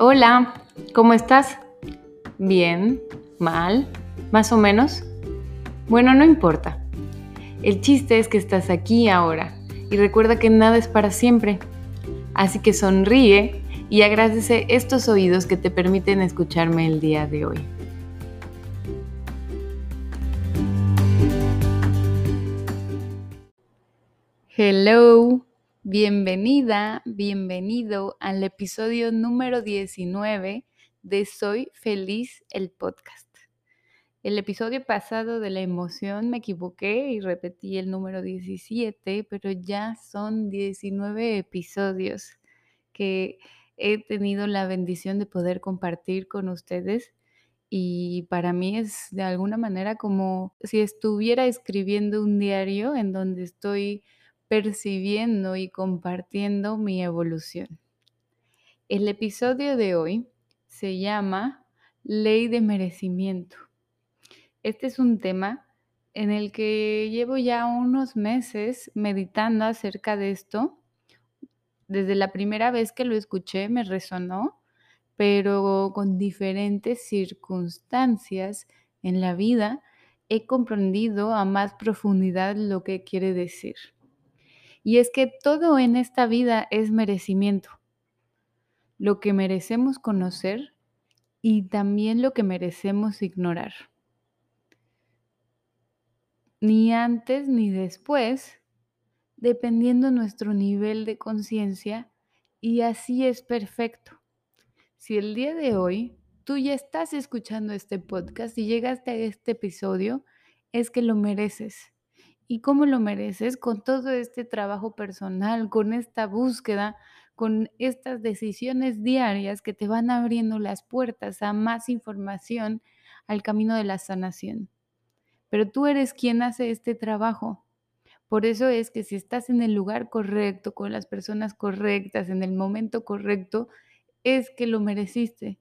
Hola, ¿cómo estás? ¿Bien? ¿Mal? ¿Más o menos? Bueno, no importa. El chiste es que estás aquí ahora y recuerda que nada es para siempre. Así que sonríe y agradece estos oídos que te permiten escucharme el día de hoy. Hello, bienvenida, bienvenido al episodio número 19 de Soy Feliz el podcast. El episodio pasado de la emoción me equivoqué y repetí el número 17, pero ya son 19 episodios que he tenido la bendición de poder compartir con ustedes y para mí es de alguna manera como si estuviera escribiendo un diario en donde estoy percibiendo y compartiendo mi evolución. El episodio de hoy se llama Ley de Merecimiento. Este es un tema en el que llevo ya unos meses meditando acerca de esto. Desde la primera vez que lo escuché me resonó, pero con diferentes circunstancias en la vida he comprendido a más profundidad lo que quiere decir. Y es que todo en esta vida es merecimiento. Lo que merecemos conocer y también lo que merecemos ignorar. Ni antes ni después, dependiendo nuestro nivel de conciencia, y así es perfecto. Si el día de hoy tú ya estás escuchando este podcast y llegaste a este episodio, es que lo mereces ¿Y cómo lo mereces? Con todo este trabajo personal, con esta búsqueda, con estas decisiones diarias que te van abriendo las puertas a más información al camino de la sanación. Pero tú eres quien hace este trabajo. Por eso es que si estás en el lugar correcto, con las personas correctas, en el momento correcto, es que lo mereciste.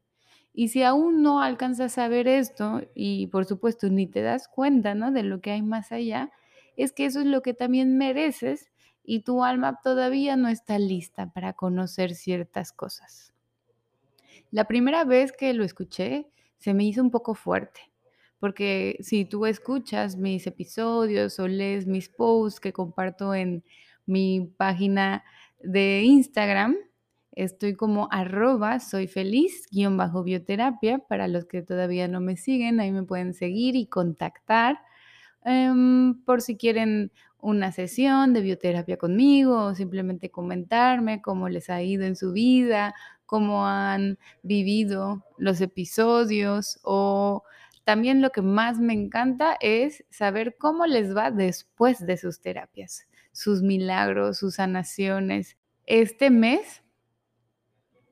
Y si aún no alcanzas a ver esto y por supuesto ni te das cuenta ¿no? de lo que hay más allá, es que eso es lo que también mereces y tu alma todavía no está lista para conocer ciertas cosas. La primera vez que lo escuché se me hizo un poco fuerte, porque si tú escuchas mis episodios o lees mis posts que comparto en mi página de Instagram, estoy como arroba soy feliz guion bajo bioterapia. Para los que todavía no me siguen, ahí me pueden seguir y contactar Em, por si quieren una sesión de bioterapia conmigo o simplemente comentarme cómo les ha ido en su vida, cómo han vivido los episodios o también lo que más me encanta es saber cómo les va después de sus terapias, sus milagros, sus sanaciones. Este mes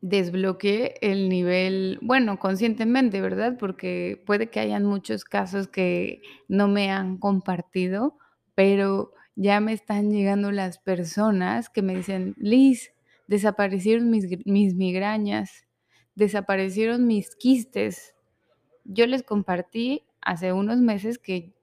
desbloqueé el nivel, bueno, conscientemente, ¿verdad? Porque puede que hayan muchos casos que no me han compartido, pero ya me están llegando las personas que me dicen, Liz, desaparecieron mis, mis migrañas, desaparecieron mis quistes. Yo les compartí hace unos meses que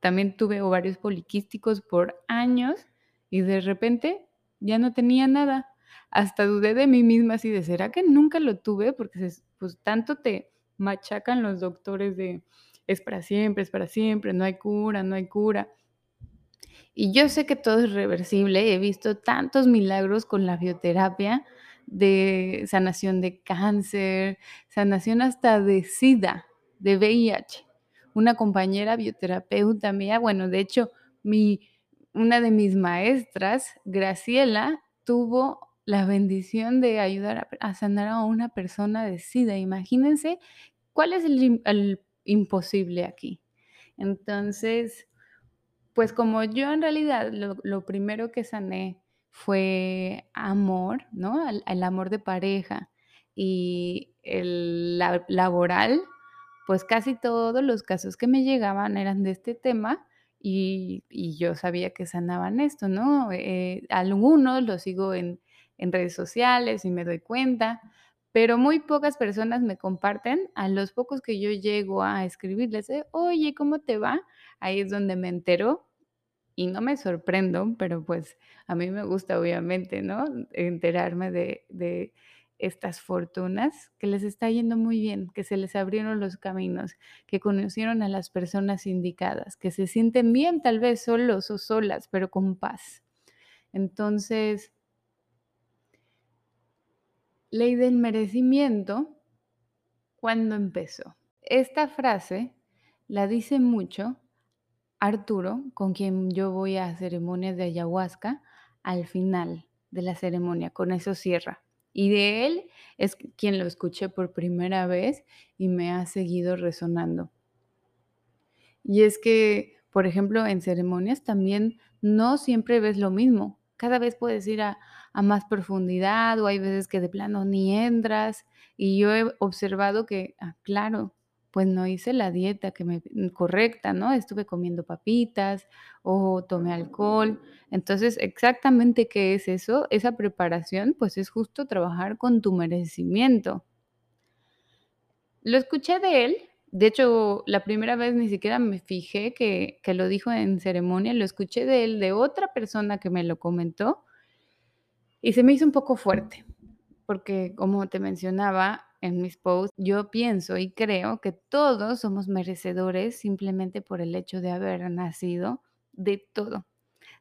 también tuve ovarios poliquísticos por años y de repente ya no tenía nada hasta dudé de mí misma así de, ¿será que nunca lo tuve? Porque pues tanto te machacan los doctores de, es para siempre, es para siempre, no hay cura, no hay cura. Y yo sé que todo es reversible, he visto tantos milagros con la bioterapia de sanación de cáncer, sanación hasta de SIDA, de VIH. Una compañera bioterapeuta mía, bueno, de hecho, mi, una de mis maestras, Graciela, tuvo la bendición de ayudar a, sanar a una persona de SIDA. Imagínense cuál es el, imposible aquí. Entonces, pues como yo en realidad lo, primero que sané fue amor, ¿no? El, amor de pareja y el laboral, pues casi todos los casos que me llegaban eran de este tema y, yo sabía que sanaban esto, ¿no? Eh, algunos los sigo en, en redes sociales y me doy cuenta, pero muy pocas personas me comparten. A los pocos que yo llego a escribirles, oye, ¿cómo te va? Ahí es donde me entero y no me sorprendo, pero pues a mí me gusta obviamente, ¿no? Enterarme de, estas fortunas, que les está yendo muy bien, que se les abrieron los caminos, que conocieron a las personas indicadas, que se sienten bien tal vez solos o solas, pero con paz. Entonces, ley del merecimiento, ¿cuándo empezó? Esta frase la dice mucho Arturo, con quien yo voy a ceremonias de ayahuasca, al final de la ceremonia, con eso cierra. Y de él es quien lo escuché por primera vez y me ha seguido resonando. Y es que, por ejemplo, en ceremonias también no siempre ves lo mismo. Cada vez puedes ir a, más profundidad o hay veces que de plano ni entras. Y yo he observado que, ah, claro, pues no hice la dieta que me mm, correcta, ¿no? Estuve comiendo papitas o tomé alcohol. Entonces, exactamente qué es eso? Esa preparación, pues es justo trabajar con tu merecimiento. Lo escuché de él, de hecho, la primera vez ni siquiera me fijé que, que lo dijo en ceremonia, lo escuché de él, de otra persona que me lo comentó, y se me hizo un poco fuerte, porque como te mencionaba en mis posts, yo pienso y creo que todos somos merecedores simplemente por el hecho de haber nacido de todo,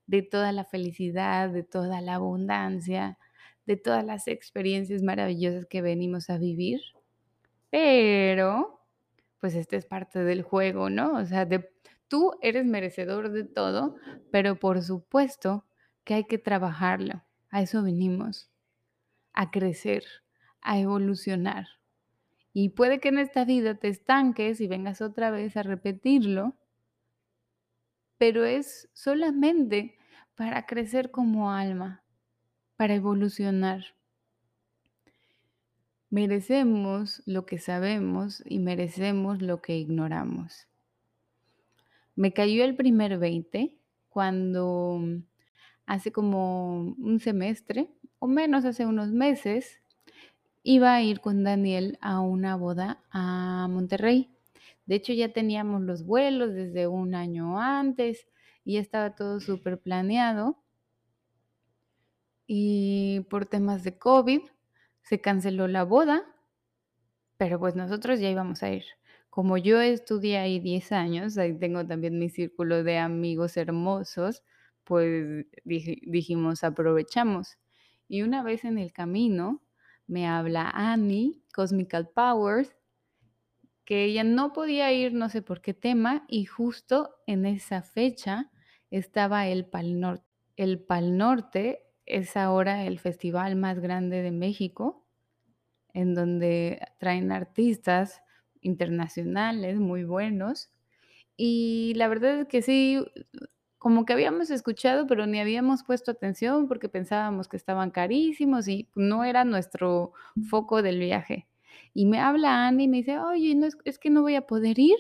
de toda la felicidad, de toda la abundancia, de todas las experiencias maravillosas que venimos a vivir. Pero, pues, este es parte del juego, ¿no? O sea, de tú eres merecedor de todo, pero por supuesto que hay que trabajarlo. A eso venimos, a crecer, a evolucionar. Y puede que en esta vida te estanques y vengas otra vez a repetirlo, pero es solamente para crecer como alma, para evolucionar. Merecemos lo que sabemos y merecemos lo que ignoramos. Me cayó el primer 20 cuando hace como un semestre o menos, hace unos meses, iba a ir con Daniel a una boda a Monterrey. De hecho, ya teníamos los vuelos desde un año antes y estaba todo súper planeado. Y por temas de COVID se canceló la boda, pero pues nosotros ya íbamos a ir. Como yo estudié ahí 10 años, ahí tengo también mi círculo de amigos hermosos, pues dijimos, aprovechamos. Y una vez en el camino, me habla Annie, Cosmical Powers, que ella no podía ir, no sé por qué tema, y justo en esa fecha estaba el Pal Norte. El Pal Norte es ahora el festival más grande de México, en donde traen artistas internacionales muy buenos. Y la verdad es que sí, como que habíamos escuchado, pero ni habíamos puesto atención porque pensábamos que estaban carísimos y no era nuestro foco del viaje. Y me habla Annie y me dice, oye, no es, es que no voy a poder ir,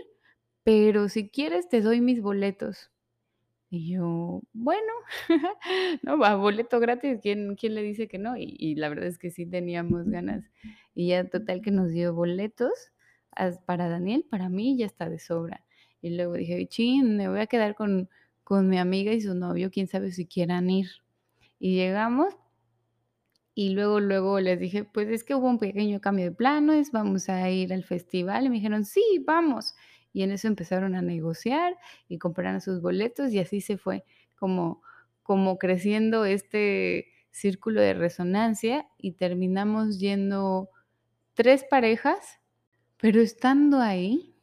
pero si quieres te doy mis boletos. Y yo, bueno, no, va, boleto gratis, ¿quién, quién le dice que no? Y, la verdad es que sí teníamos ganas. Y ya total que nos dio boletos para Daniel, para mí ya está de sobra. Y luego dije, chin, me voy a quedar con, con mi amiga y su novio, quién sabe si quieran ir. Y llegamos y luego, luego les dije, pues es que hubo un pequeño cambio de planos, vamos a ir al festival. Y me dijeron, sí, vamos. Y en eso empezaron a negociar y compraron sus boletos y así se fue como, como creciendo este círculo de resonancia y terminamos yendo tres parejas, pero estando ahí,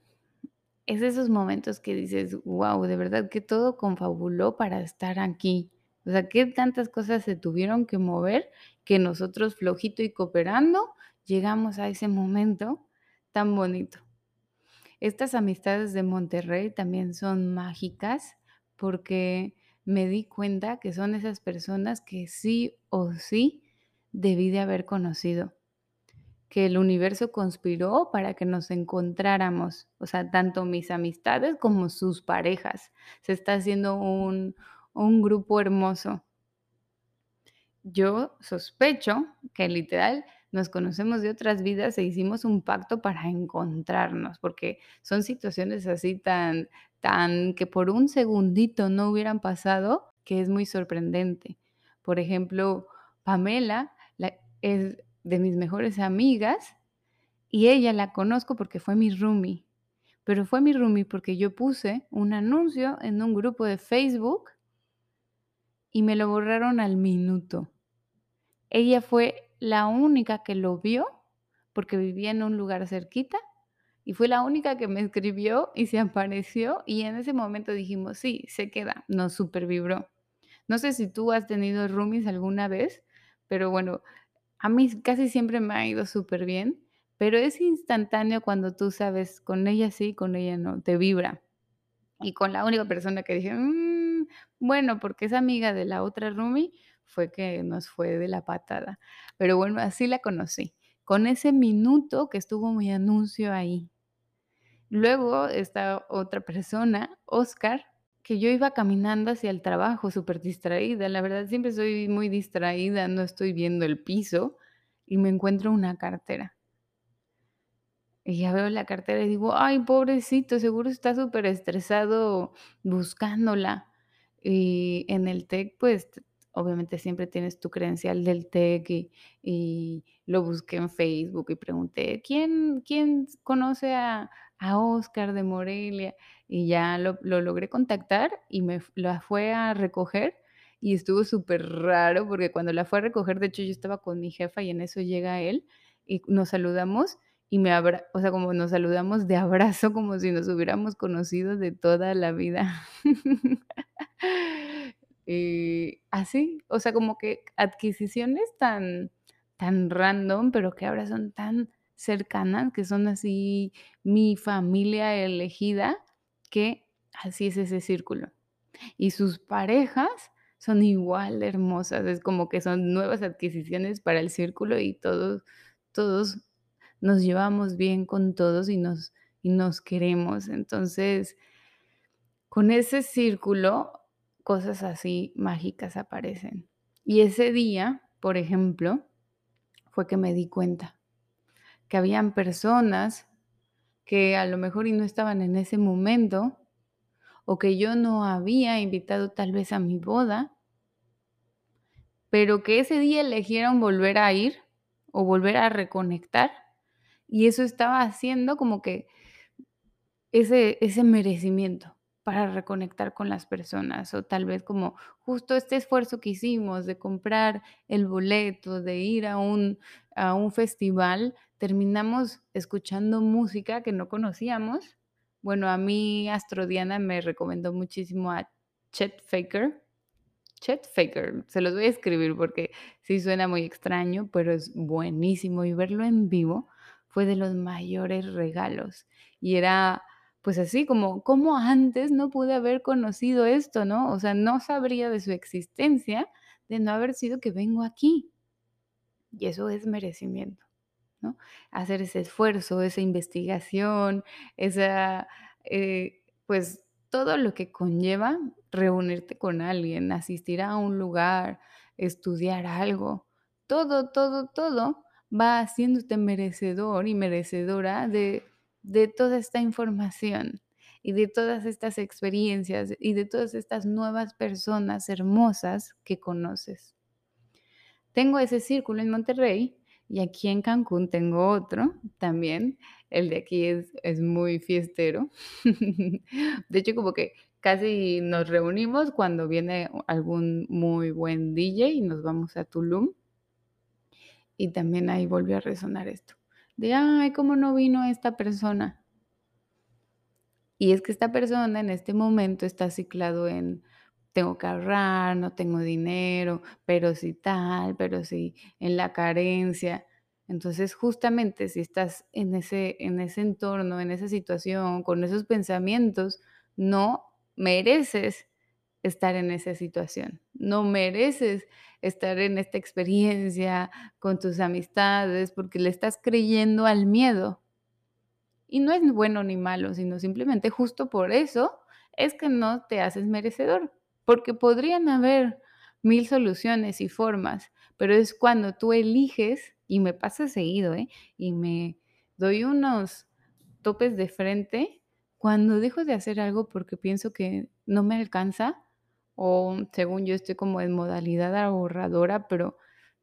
es esos momentos que dices, wow, de verdad que todo confabuló para estar aquí. O sea, que tantas cosas se tuvieron que mover que nosotros flojito y cooperando llegamos a ese momento tan bonito. Estas amistades de Monterrey también son mágicas porque me di cuenta que son esas personas que sí o sí debí de haber conocido que el universo conspiró para que nos encontráramos, o sea, tanto mis amistades como sus parejas. Se está haciendo un, un grupo hermoso. Yo sospecho que literal nos conocemos de otras vidas e hicimos un pacto para encontrarnos, porque son situaciones así tan, tan que por un segundito no hubieran pasado, que es muy sorprendente. Por ejemplo, Pamela la, es, de mis mejores amigas y ella la conozco porque fue mi roomie, pero fue mi roomie porque yo puse un anuncio en un grupo de Facebook y me lo borraron al minuto. Ella fue la única que lo vio, porque vivía en un lugar cerquita, y fue la única que me escribió y se apareció, y en ese momento dijimos: "Sí, se queda", nos supervibró. No sé si tú has tenido roomies alguna vez, pero bueno, a mí casi siempre me ha ido súper bien, pero es instantáneo cuando tú sabes, con ella sí, con ella no, te vibra. Y con la única persona que dije: "Mm, bueno, porque es amiga de la otra roomie", fue que nos fue de la patada. Pero bueno, así la conocí, con ese minuto que estuvo mi anuncio ahí. Luego esta otra persona, Óscar, que yo iba caminando hacia el trabajo súper distraída, la verdad siempre soy muy distraída, no estoy viendo el piso, y me encuentro una cartera. Y ya veo la cartera y digo: "Ay, pobrecito, seguro está superestresado buscándola". Y en el TEC, pues, obviamente siempre tienes tu credencial del TEC y y lo busqué en Facebook y pregunté: "¿Quién quién conoce a a Óscar de Morelia?". Y ya lo lo logré contactar y me la fue a recoger y estuvo súper raro porque cuando la fue a recoger, de hecho, yo estaba con mi jefa y en eso llega él y nos saludamos y me abra o sea, como nos saludamos de abrazo, como si nos hubiéramos conocido de toda la vida. Y así, o sea, como que adquisiciones tan tan random, pero que ahora son tan cercanas, que son así mi familia elegida, que así es ese círculo. Y sus parejas son igual de hermosas, es como que son nuevas adquisiciones para el círculo y todos todos nos llevamos bien con todos y nos y nos queremos. Entonces con ese círculo, cosas así mágicas aparecen. Y ese día, por ejemplo, fue que me di cuenta que habían personas que a lo mejor y no estaban en ese momento, o que yo no había invitado tal vez a mi boda pero que ese día eligieron volver a ir o volver a reconectar, y eso estaba haciendo como que ese ese merecimiento para reconectar con las personas, o tal vez como justo este esfuerzo que hicimos de comprar el boleto, de ir a un a un festival, terminamos escuchando música que no conocíamos. Bueno, a mí Astrodiana me recomendó muchísimo a Chet Faker. Chet Faker, se los voy a escribir porque sí suena muy extraño, pero es buenísimo, y verlo en vivo fue de los mayores regalos. Y era, pues así como, ¿cómo antes no pude haber conocido esto, no? O sea, no sabría de su existencia de no haber sido que vengo aquí. Y eso es merecimiento, ¿no? Hacer ese esfuerzo, esa investigación, esa, eh, pues todo lo que conlleva reunirte con alguien, asistir a un lugar, estudiar algo, todo, todo, todo va haciéndote merecedor y merecedora de de toda esta información y de todas estas experiencias y de todas estas nuevas personas hermosas que conoces. Tengo ese círculo en Monterrey y aquí en Cancún tengo otro también. El de aquí es es muy fiestero. De hecho, como que casi nos reunimos cuando viene algún muy buen DJ y nos vamos a Tulum. Y también ahí volvió a resonar esto, de: "Ay, ¿cómo no vino esta persona?". Y es que esta persona en este momento está ciclado en tengo que ahorrar, no tengo dinero, pero si tal, pero si en la carencia. Entonces, justamente si estás en ese en ese entorno, en esa situación, con esos pensamientos, no mereces estar en esa situación. No mereces estar en esta experiencia con tus amistades, porque le estás creyendo al miedo. Y no es bueno ni malo, sino simplemente justo por eso es que no te haces merecedor, porque podrían haber 1000 soluciones y formas, pero es cuando tú eliges, y me pasa seguido, ¿eh? Y me doy unos topes de frente cuando dejo de hacer algo porque pienso que no me alcanza, o según yo estoy como en modalidad ahorradora, pero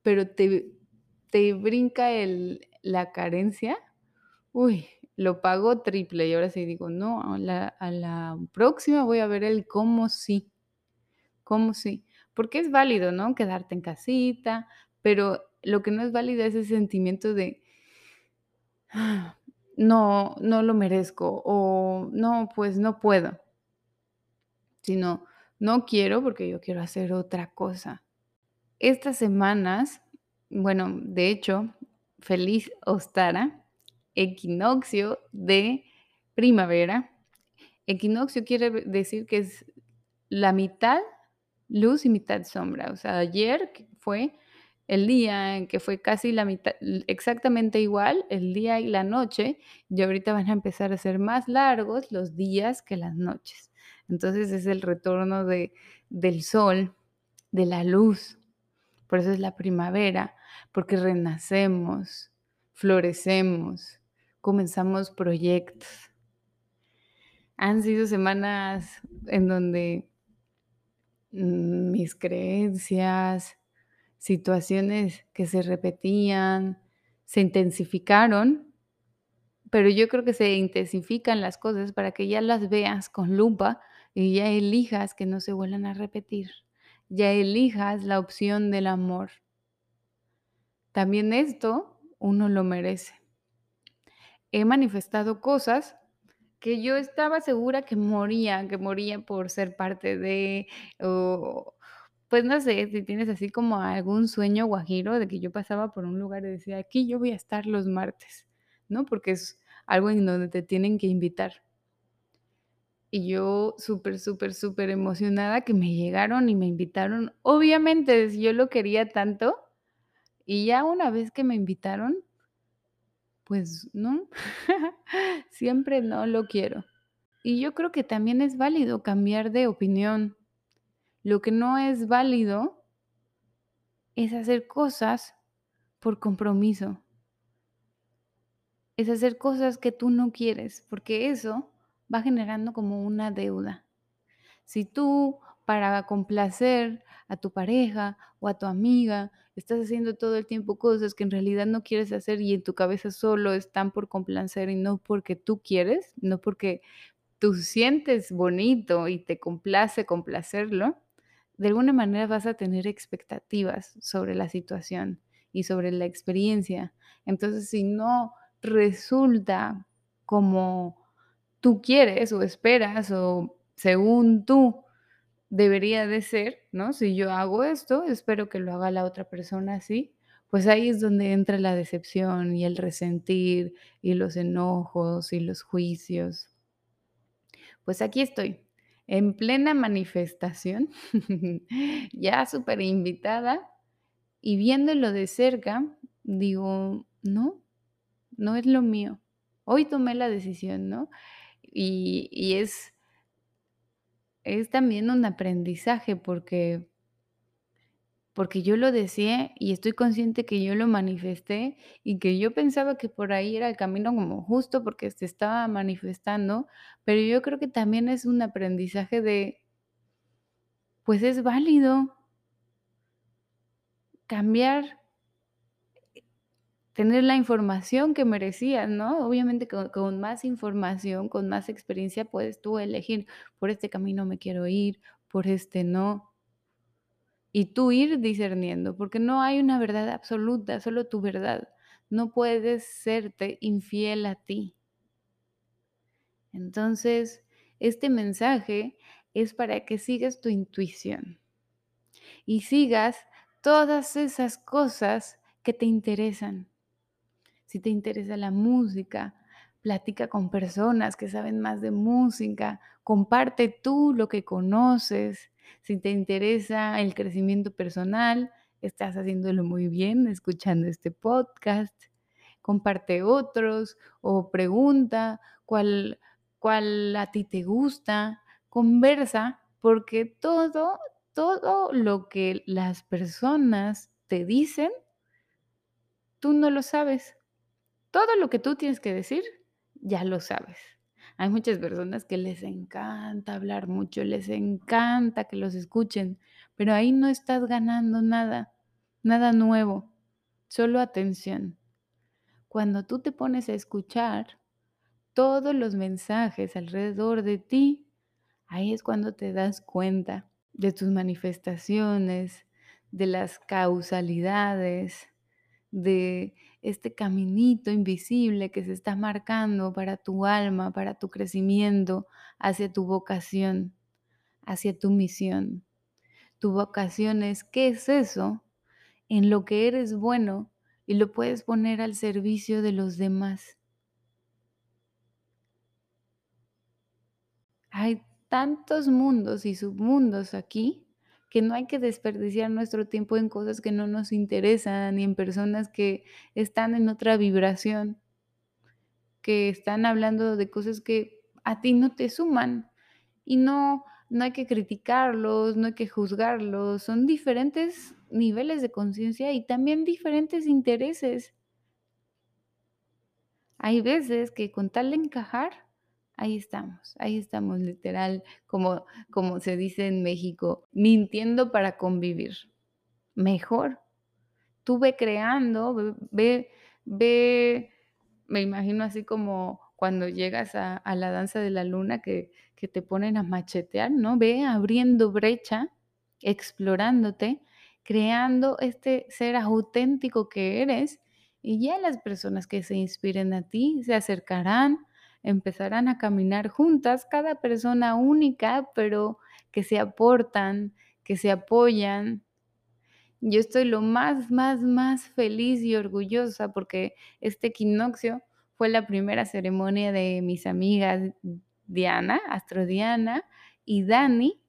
pero te te brinca el la carencia, uy, lo pago triple, y ahora sí digo: "No, a la a la próxima voy a ver el cómo sí, cómo sí". Porque es válido, ¿no?, quedarte en casita, pero lo que no es válido es ese sentimiento de no, no lo merezco, o no, pues no puedo. Sino, no quiero porque yo quiero hacer otra cosa. Estas semanas, bueno, de hecho, feliz Ostara, equinoccio de primavera. Equinoccio quiere decir que es la mitad luz y mitad sombra. O sea, ayer fue el día en que fue casi la mitad exactamente igual el día y la noche, y ahorita van a empezar a ser más largos los días que las noches. Entonces, es el retorno de del sol, de la luz. Por eso es la primavera, porque renacemos, florecemos, comenzamos proyectos. Han sido semanas en donde mis creencias, situaciones que se repetían, se intensificaron pero yo creo que se intensifican las cosas para que ya las veas con lupa y ya elijas que no se vuelvan a repetir. Ya elijas la opción del amor. También esto uno lo merece. He manifestado cosas que yo estaba segura que morían, que morían por ser parte de, o pues no sé, si tienes así como algún sueño guajiro de que yo pasaba por un lugar y decía: "Aquí yo voy a estar los martes", ¿no? Porque es algo en donde te tienen que invitar. Y yo súper, súper, superemocionada que me llegaron y me invitaron. Obviamente, yo lo quería tanto, y ya una vez que me invitaron pues no, siempre no lo quiero. Y yo creo que también es válido cambiar de opinión. Lo que no es válido es hacer cosas por compromiso. Es hacer cosas que tú no quieres, porque eso va generando como una deuda. Si tú, para complacer a tu pareja o a tu amiga, estás haciendo todo el tiempo cosas que en realidad no quieres hacer y en tu cabeza solo están por complacer y no porque tú quieres, no porque tú sientes bonito y te complace complacerlo, de alguna manera vas a tener expectativas sobre la situación y sobre la experiencia. Entonces, si no resulta como tú quieres o esperas o según tú debería de ser, ¿no? Si yo hago esto, espero que lo haga la otra persona así, pues ahí es donde entra la decepción y el resentir y los enojos y los juicios. Pues aquí estoy, en plena manifestación, ya superinvitada y viéndolo de cerca, digo: "No, no es lo mío". Hoy tomé la decisión, ¿no? Y es es también un aprendizaje porque porque yo lo deseé y estoy consciente que yo lo manifesté y que yo pensaba que por ahí era el camino como justo porque se estaba manifestando, pero yo creo que también es un aprendizaje de pues es válido cambiar tener la información que merecías, ¿no? Obviamente, con con más información, con más experiencia, puedes tú elegir, por este camino me quiero ir, por este no. Y tú ir discerniendo, porque no hay una verdad absoluta, solo tu verdad. No puedes serte infiel a ti. Entonces, este mensaje es para que sigas tu intuición y sigas todas esas cosas que te interesan. Si te interesa la música, platica con personas que saben más de música, comparte tú lo que conoces. Si te interesa el crecimiento personal, estás haciéndolo muy bien escuchando este podcast. Comparte otros o pregunta cuál cuál a ti te gusta. Conversa, porque todo todo lo que las personas te dicen tú no lo sabes. Todo lo que tú tienes que decir, ya lo sabes. Hay muchas personas que les encanta hablar mucho, les encanta que los escuchen, pero ahí no estás ganando nada, nada nuevo. solo atención. Cuando tú te pones a escuchar todos los mensajes alrededor de ti, ahí es cuando te das cuenta de tus manifestaciones, de las causalidades, de este caminito invisible que se está marcando para tu alma, para tu crecimiento, hacia tu vocación, hacia tu misión. Tu vocación es, ¿qué es eso? En lo que eres bueno y lo puedes poner al servicio de los demás. Hay tantos mundos y submundos aquí que no hay que desperdiciar nuestro tiempo en cosas que no nos interesan y en personas que están en otra vibración, que están hablando de cosas que a ti no te suman y no no hay que criticarlos, no hay que juzgarlos, son diferentes niveles de conciencia y también diferentes intereses. Hay veces que con tal de encajar, ahí estamos, ahí estamos literal, como como se dice en México, mintiendo para convivir. Mejor, tú ve creando, ve ve me imagino así como cuando llegas a a la danza de la luna que que te ponen a machetear, ¿no? Ve abriendo brecha, explorándote, creando este ser auténtico que eres, y ya las personas que se inspiren a ti se acercarán, empezarán a caminar juntas, cada persona única, pero que se aportan, que se apoyan. Yo estoy lo más, más, más feliz y orgullosa porque este equinoccio fue la primera ceremonia de mis amigas Diana, Astro Diana y Dani,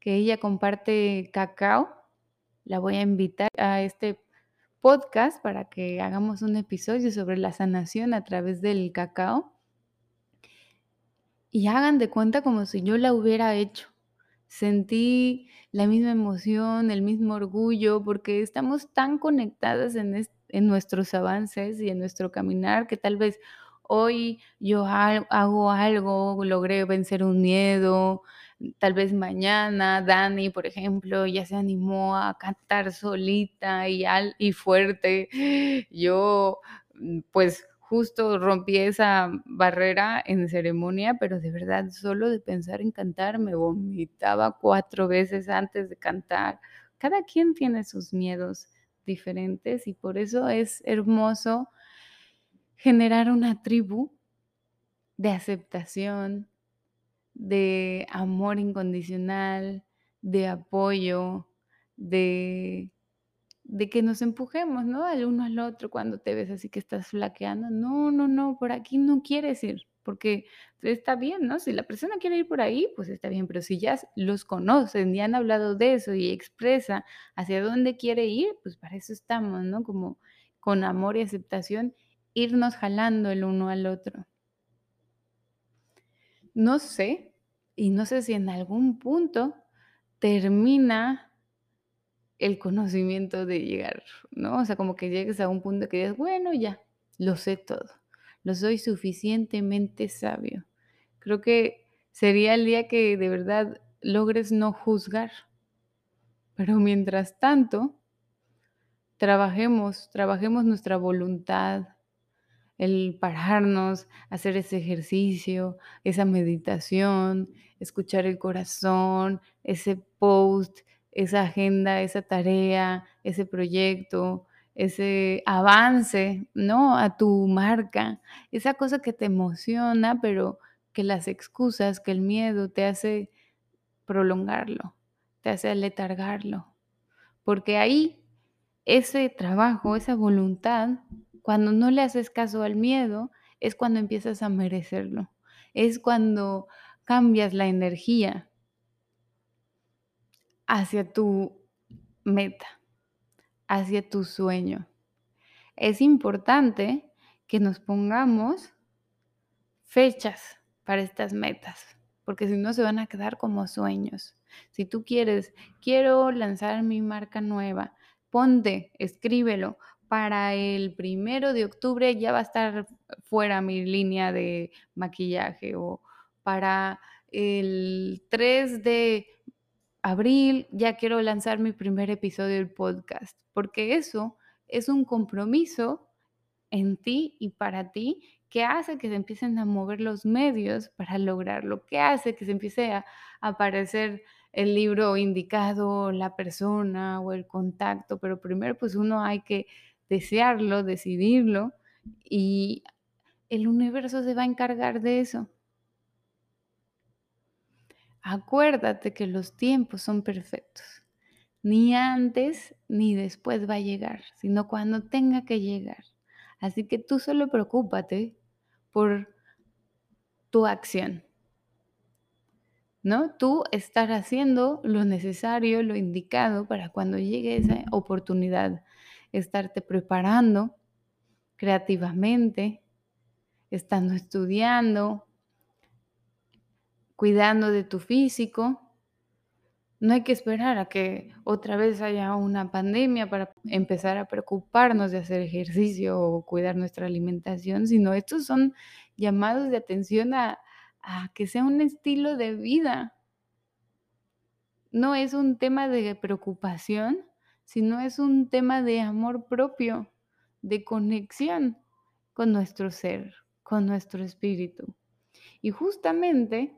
que ella comparte cacao. La voy a invitar a este podcast para que hagamos un episodio sobre la sanación a través del cacao. Y hagan de cuenta como si yo la hubiera hecho. Sentí la misma emoción, el mismo orgullo, porque estamos tan conectadas en, en nuestros avances y en nuestro caminar que tal vez hoy yo ha- hago algo, logré vencer un miedo, tal vez mañana Dani, por ejemplo, ya se animó a cantar solita y, al- y fuerte. Yo, mm, pues justo rompí esa barrera en ceremonia, pero de verdad, solo de pensar en cantar me vomitaba 4 veces antes de cantar. Cada quien tiene sus miedos diferentes y por eso es hermoso generar una tribu de aceptación, de amor incondicional, de apoyo, de de que nos empujemos, ¿no? El uno al otro cuando te ves así que estás flaqueando. No, no, no, por aquí no quieres ir, porque está bien, ¿no? Si la persona quiere ir por ahí, pues está bien, pero si ya los conocen y han hablado de eso y expresa hacia dónde quiere ir, pues para eso estamos, ¿no? Como con amor y aceptación, irnos jalando el uno al otro. No sé, y no sé si en algún punto termina El conocimiento de llegar, ¿no? O sea, como que llegues a un punto que digas: "Bueno, ya, lo sé todo, lo soy suficientemente sabio". Creo que sería el día que de verdad logres no juzgar, pero mientras tanto, trabajemos trabajemos nuestra voluntad, el pararnos, hacer ese ejercicio, esa meditación, escuchar el corazón, ese post, esa agenda, esa tarea, ese proyecto, ese avance, ¿no? A tu marca, esa cosa que te emociona, pero que las excusas, que el miedo te hace prolongarlo, te hace aletargarlo, porque ahí ese trabajo, esa voluntad, cuando no le haces caso al miedo, es cuando empiezas a merecerlo. Es cuando cambias la energía hacia tu meta, hacia tu sueño. Es importante que nos pongamos fechas para estas metas, porque si no se van a quedar como sueños. Si tú quieres, quiero lanzar mi marca nueva, ponte, escríbelo. Para el primero de octubre ya va a estar fuera mi línea de maquillaje o para el 3 de abril ya quiero lanzar mi primer episodio del podcast, porque eso es un compromiso en ti y para ti que hace que se empiecen a mover los medios para lograrlo, que hace que se empiece a aparecer el libro indicado, la persona o el contacto, pero primero pues uno hay que desearlo, decidirlo y el universo se va a encargar de eso. Acuérdate que los tiempos son perfectos. Ni antes ni después va a llegar, sino cuando tenga que llegar. Así que tú solo preocúpate por tu acción, ¿no? Tú estar haciendo lo necesario, lo indicado para cuando llegue esa oportunidad, estarte preparando creativamente, estando estudiando, cuidando de tu físico. No hay que esperar a que otra vez haya una pandemia para empezar a preocuparnos de hacer ejercicio o cuidar nuestra alimentación, sino estos son llamados de atención a, a que sea un estilo de vida. No es un tema de preocupación, sino es un tema de amor propio, de conexión con nuestro ser, con nuestro espíritu. Y justamente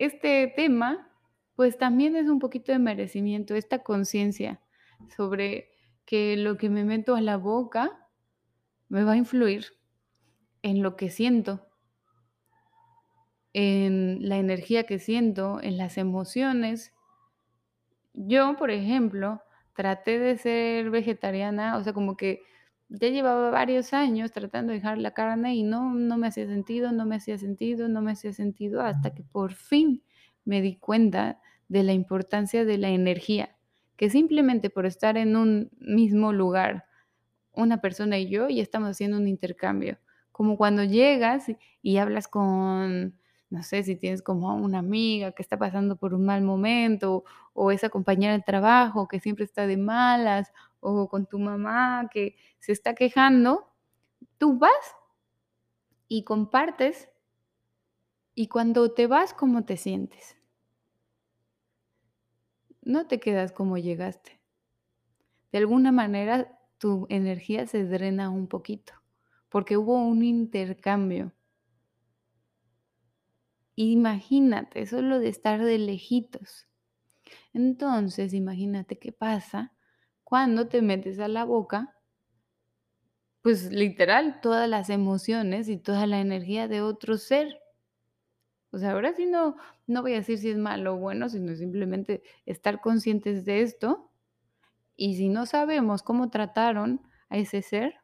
este tema, pues también es un poquito de merecimiento, esta conciencia sobre que lo que me meto a la boca me va a influir en lo que siento, en la energía que siento, en las emociones. Yo, por ejemplo, traté de ser vegetariana, o sea, como que ya llevaba varios años tratando de dejar la carne y no, no me hacía sentido, no me hacía sentido, no me hacía sentido, hasta que por fin me di cuenta de la importancia de la energía, que simplemente por estar en un mismo lugar, una persona y yo, ya estamos haciendo un intercambio. Como cuando llegas y, hablas con, no sé, si tienes como una amiga que está pasando por un mal momento, o esa compañera de trabajo que siempre está de malas, o con tu mamá que se está quejando, tú vas y compartes y cuando te vas, ¿cómo te sientes? No te quedas como llegaste. De alguna manera tu energía se drena un poquito, porque hubo un intercambio. Imagínate, solo de estar de lejitos. Entonces, imagínate qué pasa cuando te metes a la boca, pues literal, todas las emociones y toda la energía de otro ser. O sea, ahora sí no, no voy a decir si es malo o bueno, sino simplemente estar conscientes de esto. Y si no sabemos cómo trataron a ese ser,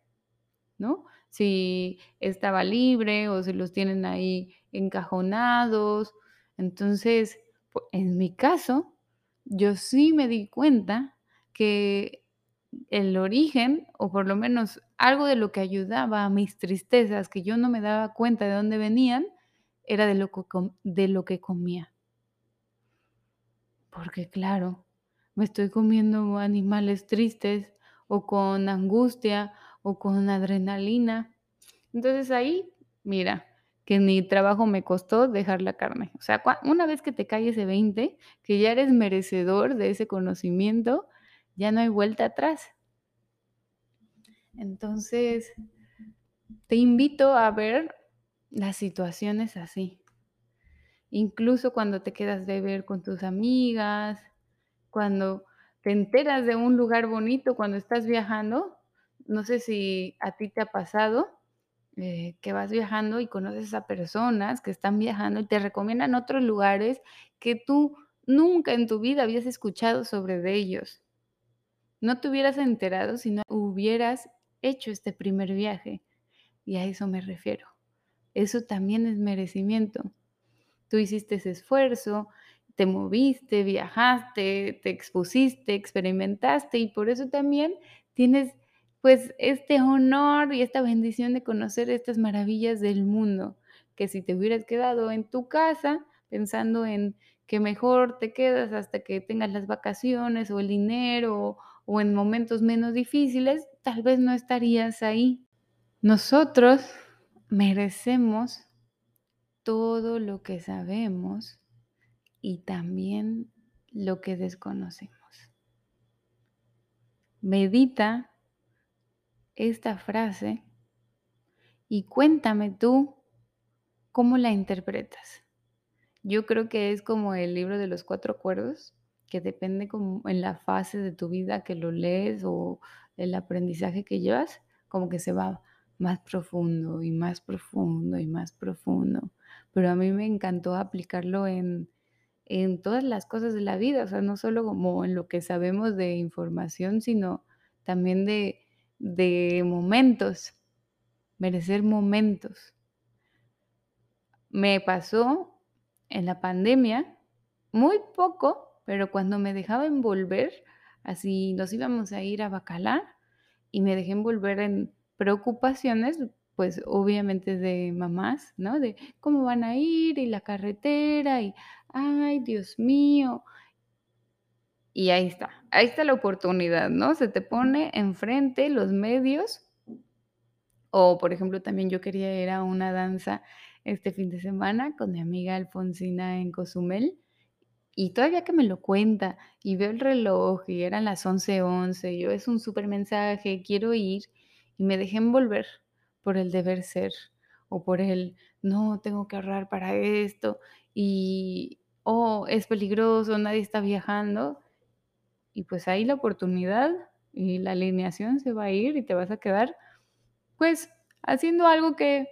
¿no? Si estaba libre o si los tienen ahí encajonados. Entonces, pu- en mi caso, yo sí me di cuenta que el origen, o por lo menos algo de lo que ayudaba a mis tristezas, que yo no me daba cuenta de dónde venían, era de lo que, de lo que comía. Porque claro, me estoy comiendo animales tristes o con angustia o con adrenalina. Entonces ahí, mira, que ni trabajo me costó dejar la carne. O sea, una vez que te cae ese 20, que ya eres merecedor de ese conocimiento, ya no hay vuelta atrás. Entonces, te invito a ver las situaciones así. Incluso cuando te quedas de ver con tus amigas, cuando te enteras de un lugar bonito cuando estás viajando, no sé si a ti te ha pasado, eh, que vas viajando y conoces a personas que están viajando y te recomiendan otros lugares que tú nunca en tu vida habías escuchado sobre ellos. No te hubieras enterado si no hubieras hecho este primer viaje. Y a eso me refiero. Eso también es merecimiento. Tú hiciste ese esfuerzo, te moviste, viajaste, te expusiste, experimentaste y por eso también tienes pues este honor y esta bendición de conocer estas maravillas del mundo, que si te hubieras quedado en tu casa pensando en que mejor te quedas hasta que tengas las vacaciones o el dinero o en momentos menos difíciles, tal vez no estarías ahí. Nosotros merecemos todo lo que sabemos y también lo que desconocemos. Medita esta frase y cuéntame tú cómo la interpretas. Yo creo que es como el libro de los cuatro acuerdos, que depende como en la fase de tu vida que lo lees o el aprendizaje que llevas, como que se va más profundo y más profundo y más profundo. Pero a mí me encantó aplicarlo en, en todas las cosas de la vida, o sea, no solo como en lo que sabemos de información, sino también de, de momentos, merecer momentos. Me pasó en la pandemia, muy poco, pero cuando me dejaba envolver, así nos íbamos a ir a Bacalar y me dejé envolver en preocupaciones, pues obviamente de mamás, ¿no? De cómo van a ir y la carretera y, ay, Dios mío. Y ahí está, ahí está la oportunidad, ¿no? Se te pone enfrente los medios. O, por ejemplo, también yo quería ir a una danza este fin de semana con mi amiga Alfonsina en Cozumel. Y todavía que me lo cuenta y veo el reloj y eran las 11:11, yo es un súper mensaje, quiero ir y me dejé envolver por el deber ser o por el no, tengo que ahorrar para esto y oh, es peligroso, nadie está viajando y pues ahí la oportunidad y la alineación se va a ir y te vas a quedar pues haciendo algo que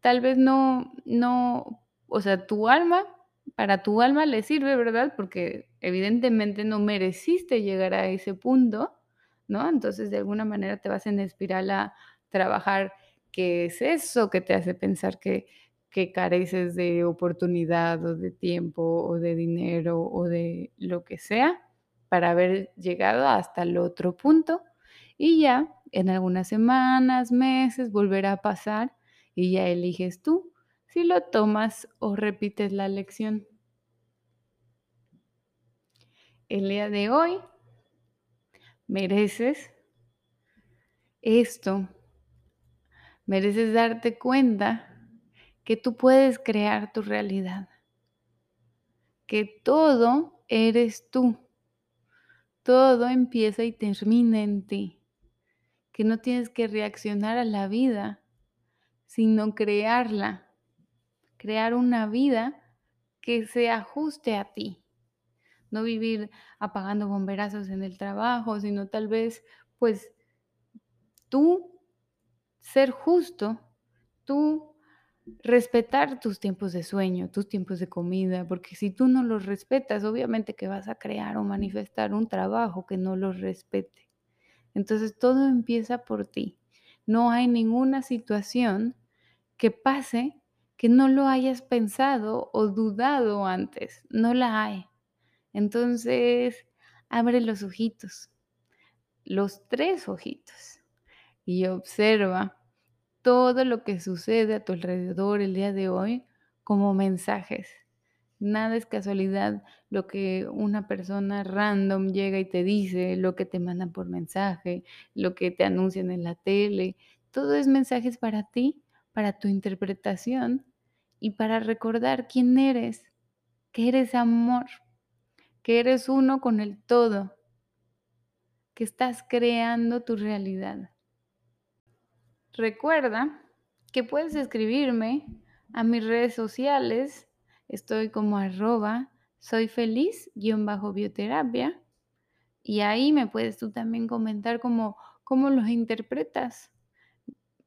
tal vez no, no, o sea, tu alma, para tu alma le sirve, ¿verdad? Porque evidentemente no mereciste llegar a ese punto, ¿no? Entonces de alguna manera te vas en espiral a trabajar qué es eso que te hace pensar que, que careces de oportunidad o de tiempo o de dinero o de lo que sea para haber llegado hasta el otro punto y ya en algunas semanas, meses, volverá a pasar y ya eliges tú si lo tomas o repites la lección. El día de hoy mereces esto, mereces darte cuenta que tú puedes crear tu realidad, que todo eres tú, todo empieza y termina en ti, que no tienes que reaccionar a la vida, sino crearla, crear una vida que se ajuste a ti. No vivir apagando bomberazos en el trabajo, sino tal vez, pues, tú ser justo, tú respetar tus tiempos de sueño, tus tiempos de comida, porque si tú no los respetas, obviamente que vas a crear o manifestar un trabajo que no los respete. Entonces todo empieza por ti. No hay ninguna situación que pase que no lo hayas pensado o dudado antes. No la hay. Entonces, abre los ojitos, los tres ojitos, y observa todo lo que sucede a tu alrededor el día de hoy como mensajes. Nada es casualidad lo que una persona random llega y te dice, lo que te mandan por mensaje, lo que te anuncian en la tele. Todo es mensajes para ti, para tu interpretación y para recordar quién eres, que eres amor, que eres uno con el todo, que estás creando tu realidad. Recuerda que puedes escribirme a mis redes sociales. Estoy como arroba soy feliz guion bajo bioterapia. Y ahí me puedes tú también comentar cómo, cómo los interpretas.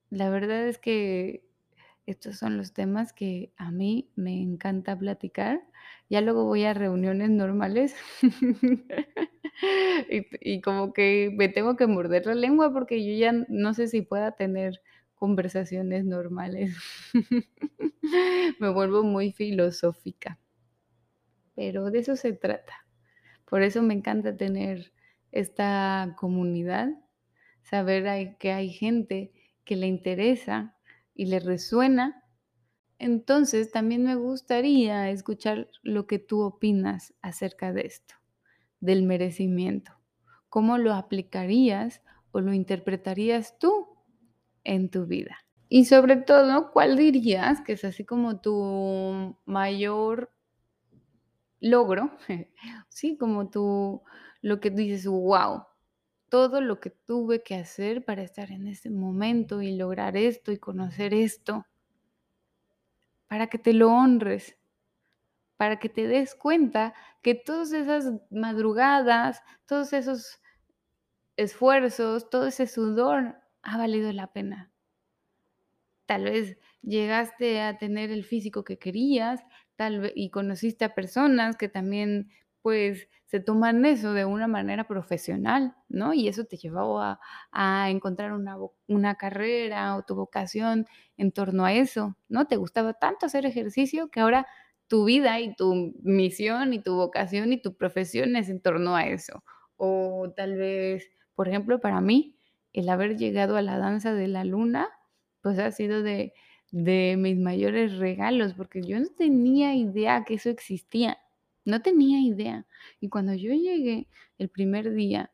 La verdad es que estos son los temas que a mí me encanta platicar. Ya luego voy a reuniones normales y, como que me tengo que morder la lengua porque yo ya no sé si pueda tener conversaciones normales. me vuelvo muy filosófica. Pero de eso se trata. Por eso me encanta tener esta comunidad, saber que hay gente que le interesa y le resuena, entonces también me gustaría escuchar lo que tú opinas acerca de esto, del merecimiento. ¿Cómo lo aplicarías o lo interpretarías tú en tu vida? Y sobre todo, ¿cuál dirías que es así como tu mayor logro? sí, como tú, lo que dices, wow, todo lo que tuve que hacer para estar en este momento y lograr esto y conocer esto, para que te lo honres, para que te des cuenta que todas esas madrugadas, todos esos esfuerzos, todo ese sudor ha valido la pena. Tal vez llegaste a tener el físico que querías, tal vez y conociste a personas que también, pues, se toman eso de una manera profesional, ¿no? Y eso te llevó a a encontrar una una carrera o tu vocación en torno a eso, ¿no? Te gustaba tanto hacer ejercicio que ahora tu vida y tu misión y tu vocación y tu profesión es en torno a eso. O tal vez, por ejemplo, para mí, el haber llegado a la danza de la luna pues ha sido de de mis mayores regalos, porque yo no tenía idea que eso existía, no tenía idea. Y cuando yo llegué el primer día,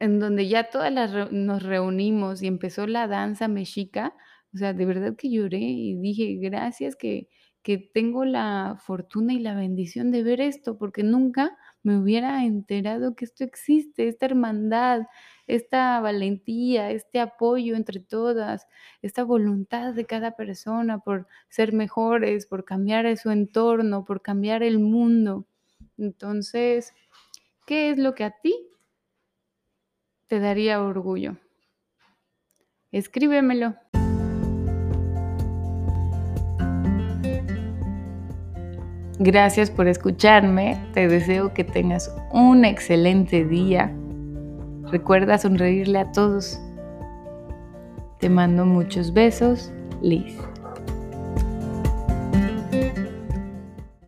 en donde ya todas las reu nos reunimos y empezó la danza mexica, o sea, de verdad que lloré y dije: "Gracias que que tengo la fortuna y la bendición de ver esto", porque nunca me hubiera enterado que esto existe, esta hermandad, esta valentía, este apoyo entre todas, esta voluntad de cada persona por ser mejores, por cambiar su entorno, por cambiar el mundo. Entonces, ¿qué es lo que a ti te daría orgullo? Escríbemelo. Gracias por escucharme. Te deseo que tengas un excelente día. Recuerda sonreírle a todos. Te mando muchos besos, Liz.